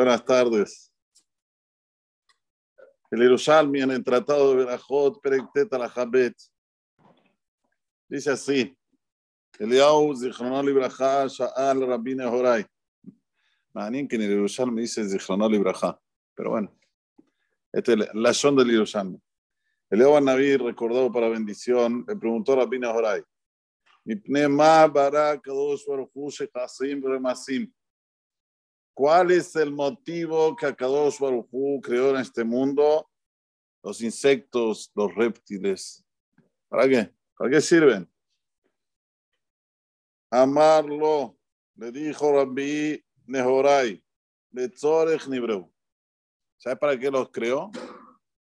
Buenas tardes. El Yerushalmi en el Tratado de Berajot, Perektet Alajabet, dice así: Eliyahu Zichrono Libraja, Sha'al Rabbi Nehorai. Manín que en el Yerushalmi dice Zichrono Libraja, pero bueno, este es la son del Yerushalmi. Eliyahu Naví, recordado para bendición, le preguntó a Rabbi Nehorai: Mipne ma bara kadosh baruch hu shekasim remasim. ¿Cuál es el motivo que Akadosh Baruj Hu creó en este mundo? Los insectos, los reptiles. ¿Para qué? ¿Para qué sirven? Amarlo, le dijo Rabbi Nehorai, de Tzorech Nibreu. ¿Sabe para qué los creó?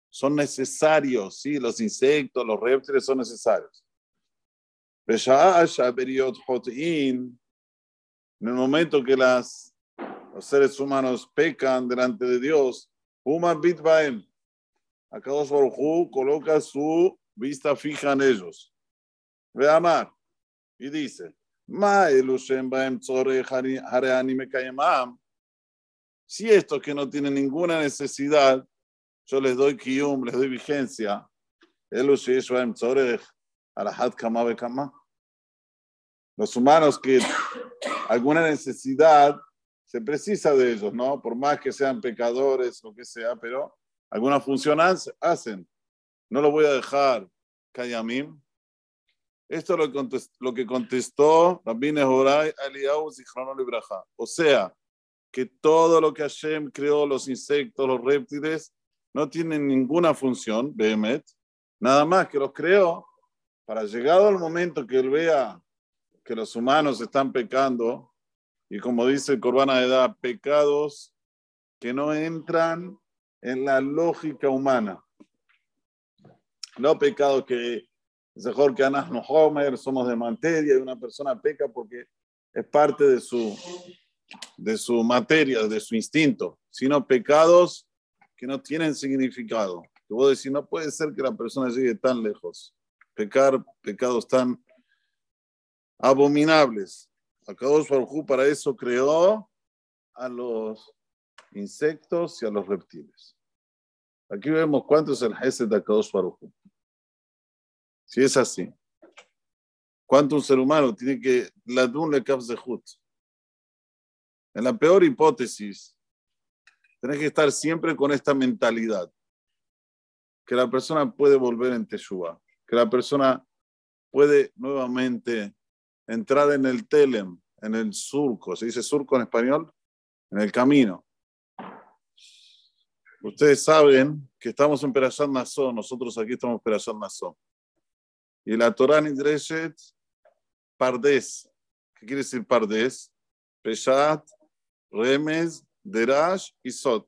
Son necesarios, sí, los insectos, los reptiles son necesarios. En el momento que las los seres humanos pecan delante de Dios, Uma Bitbaem. Akadosh Baruj coloca su vista fija en ellos. Ve amar. Y dice, Ma baem. Si estos que no tienen ninguna necesidad, yo les doy kiyum, les doy vigencia. Los humanos que alguna necesidad se precisa de ellos, ¿no? Por más que sean pecadores, lo que sea, pero alguna función hacen. No lo voy a dejar, Kayamim. Esto es lo, que contestó Rabbi Nehorai Eliyahu Zichrono Libraja. O sea, que todo lo que Hashem creó, los insectos, los reptiles, no tienen ninguna función, Behemet, nada más que los creó para llegado al momento que él vea que los humanos están pecando, y como dice el Corbana de Edad, pecados que no entran en la lógica humana. No pecados que es mejor que Anas no Homer, somos de materia y una persona peca porque es parte de su, de su materia, de su instinto, sino pecados que no tienen significado. Que vos decís, no puede ser que la persona llegue tan lejos. Pecar pecados tan abominables. Akadosh Baruj para eso creó a los insectos y a los reptiles. Aquí vemos cuánto es el Hesed de Akadosh Baruj Si es así, ¿cuánto un ser humano tiene que la le Hut? En la peor hipótesis, tenés que estar siempre con esta mentalidad, que la persona puede volver en Teshuvah, que la persona puede nuevamente entrar en el telem, en el surco, ¿se dice surco en español? En el camino. Ustedes saben que estamos en Perashat Nazón, nosotros aquí estamos en Perashat Nazón. Y la Torah Nidreshet, Pardes. ¿Qué quiere decir Pardes? Peshat, Remes, Derash y Sot.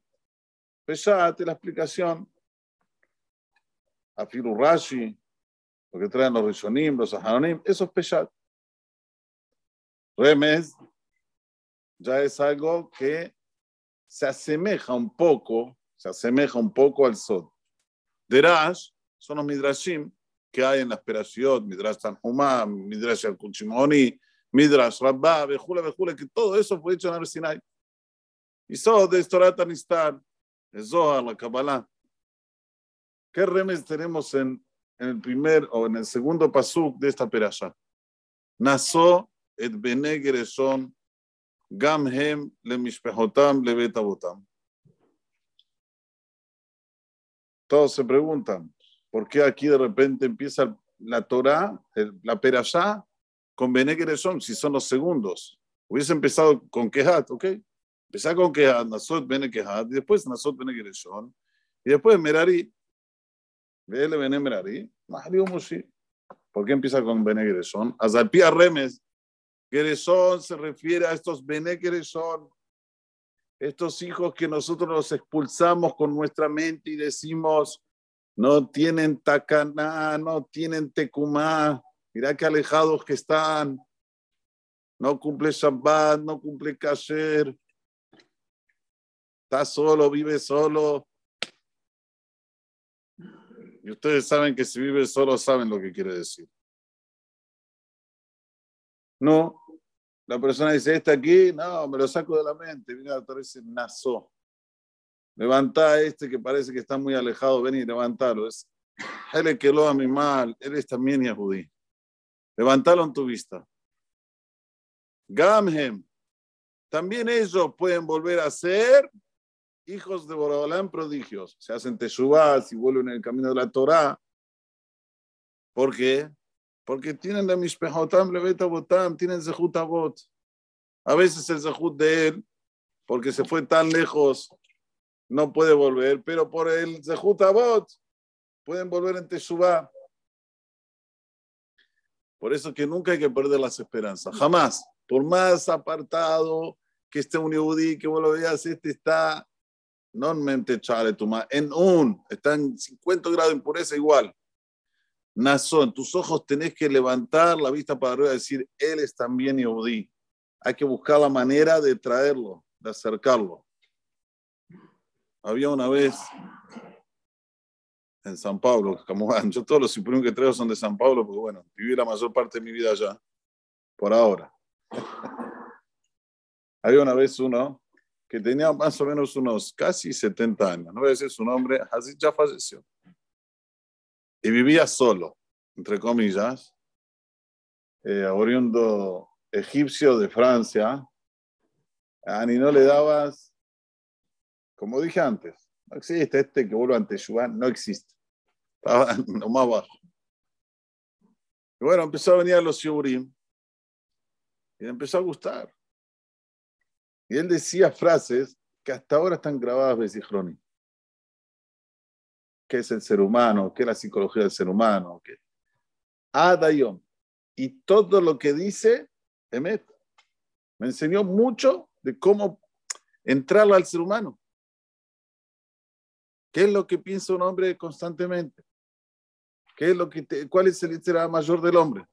Peshat es la explicación. Afilu Rashi, lo que traen los Rishonim, los Ahanonim, eso es Peshat. Remes ya es algo que se asemeja un poco, se asemeja un poco al Sod. Derash son los Midrashim que hay en la esperación, Midrash Tanhumam, Midrash Al-Kuchimoni, Midrash Rabbah, Bejula, Bejula, que todo eso fue hecho en el Sinai. Y Sod es Torah Tanistar, es Zohar, la Kabbalah. ¿Qué remes tenemos en, en, el primer o en el segundo pasuk de esta perasha? Nació bene Gereshon, gam hem le mishpehotam le betabotam. Todos se preguntan, ¿por qué aquí de repente empieza la Torah, la Perashá, con Bene Gereshon, si son los segundos? Hubiese empezado con Kehat, ¿ok? Empezar con Kehat, Nasot Bene y después Nasot Bene Gereshon, y después Merari. Vele Bene Merari, Mario Mushi. ¿Por qué empieza con Bene Gereshon? Azalpia Remes, Gerezón se refiere a estos Bene Gerezón, estos hijos que nosotros los expulsamos con nuestra mente y decimos, no tienen tacaná, no tienen tecumá, mira qué alejados que están, no cumple Shabbat, no cumple Kasher, está solo, vive solo. Y ustedes saben que si vive solo saben lo que quiere decir. No, la persona dice, este aquí, no, me lo saco de la mente. Mira, Torah dice, nazo. Levanta a este que parece que está muy alejado, ven y levantalo. Es que lo mi mal, él es también Yahudí. Levantalo en tu vista. Gamhem. También ellos pueden volver a ser hijos de Borobalán prodigios. Se hacen teshuvah, y vuelven en el camino de la Torah. ¿Por qué? Porque tienen la mishpehotam leveta botam, tienen zehut avot. A veces el zehut de él, porque se fue tan lejos, no puede volver, pero por el zehut avot pueden volver en teshuvah. Por eso que nunca hay que perder las esperanzas, jamás. Por más apartado que esté un yudí, que vos lo veas, este está no en mente chale en un, está en 50 grados de impureza igual. Nazo, en tus ojos tenés que levantar la vista para arriba y decir, él es también Yehudí. Hay que buscar la manera de traerlo, de acercarlo. Había una vez en San Pablo, como yo todos los imprimos que traigo son de San Pablo, porque bueno, viví la mayor parte de mi vida allá, por ahora. Había una vez uno que tenía más o menos unos casi 70 años, no voy a decir su nombre, así ya falleció y vivía solo, entre comillas, eh, oriundo egipcio de Francia, a ni no le dabas, como dije antes, no existe este que vuelva ante Yuan, no existe. Estaba lo más bajo. Y bueno, empezó a venir a los Yurim y empezó a gustar. Y él decía frases que hasta ahora están grabadas Sigroni qué es el ser humano, qué es la psicología del ser humano. Qué... Adayom. Y todo lo que dice, Emet, me enseñó mucho de cómo entrar al ser humano. ¿Qué es lo que piensa un hombre constantemente? ¿Qué es lo que ¿Cuál es el interés mayor del hombre?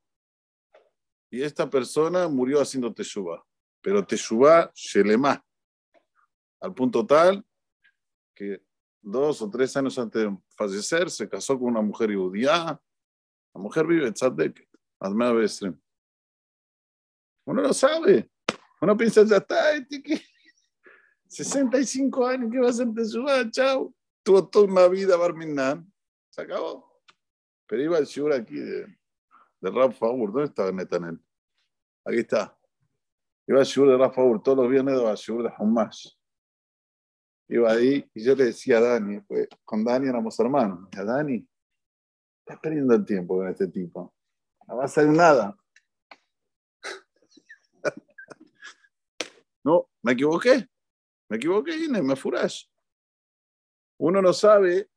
Y esta persona murió haciendo teshuva, pero teshuva shelema, al punto tal que dos o tres años antes de fallecer, se casó con una mujer judía. La mujer vive en Tzadek, vez. Uno no sabe. Uno piensa, ya está, 65 años, ¿qué va a hacer de su Chao. Tuvo toda una vida Barminan. Se acabó. Pero iba al shur aquí de, de Rab Faur. ¿Dónde estaba Netanel? Aquí está. Iba al shur de Rab Faur. Todos los viernes iba al shur de Hamas iba ahí y yo le decía a Dani, pues, con Dani éramos hermanos, a Dani, estás perdiendo el tiempo con este tipo, no va a hacer nada. no, me equivoqué, me equivoqué y me furash. Uno no sabe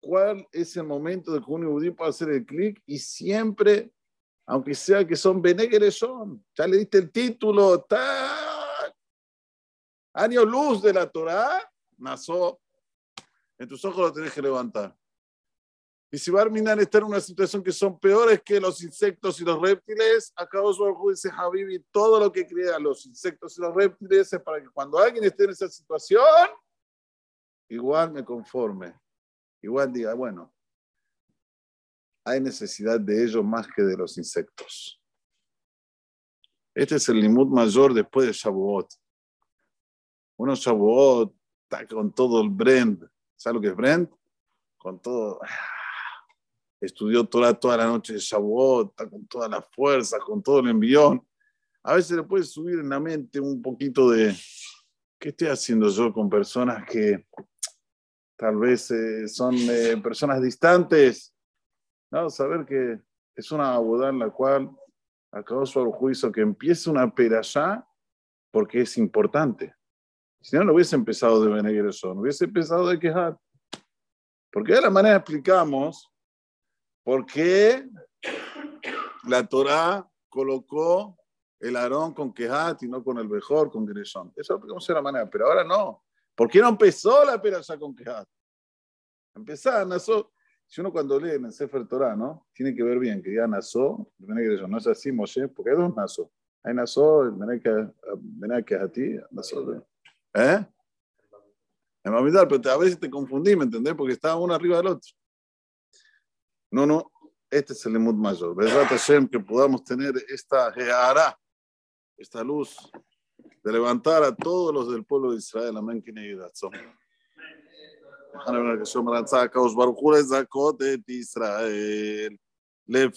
cuál es el momento de que un judío puede hacer el clic y siempre, aunque sea que son benegres son, ya le diste el título, está año luz de la Torah, nació, en tus ojos lo tenés que levantar. Y si Barminan está en una situación que son peores que los insectos y los reptiles, acá Baruj dice Habibi, todo lo que crea los insectos y los reptiles es para que cuando alguien esté en esa situación, igual me conforme. Igual diga, bueno, hay necesidad de ellos más que de los insectos. Este es el limud mayor después de Shavuot. Uno Shavuot está con todo el Brent. ¿Sabes lo que es Brent? Con todo. Ah, estudió toda, toda la noche de Shavuot, está con toda la fuerza, con todo el envión. A veces le puede subir en la mente un poquito de qué estoy haciendo yo con personas que tal vez eh, son eh, personas distantes. No, saber que es una boda en la cual acabó su juicio que empiece una perashá porque es importante. Si no, no hubiese empezado de Benegreson, hubiese empezado de quejar. Porque de la manera explicamos por qué la Torah colocó el Aarón con Kehat y no con el mejor, con Gereshon. Eso es la manera, pero ahora no. ¿Por qué no empezó la ya con Kehat? Empezar, nació. Si uno cuando lee en el Sefer Torah, ¿no? Tiene que ver bien que ya nació, no es así, Moshe, porque hay dos nació. Hay nació, el ti, nació. ¿Eh? A olvidar, pero a veces te confundí, ¿me entendés? Porque estaba uno arriba del otro. No, no, este es el lemut mayor. Verdad, Hashem, que podamos tener esta geara, esta luz, de levantar a todos los del pueblo de Israel. Amén, que Israel.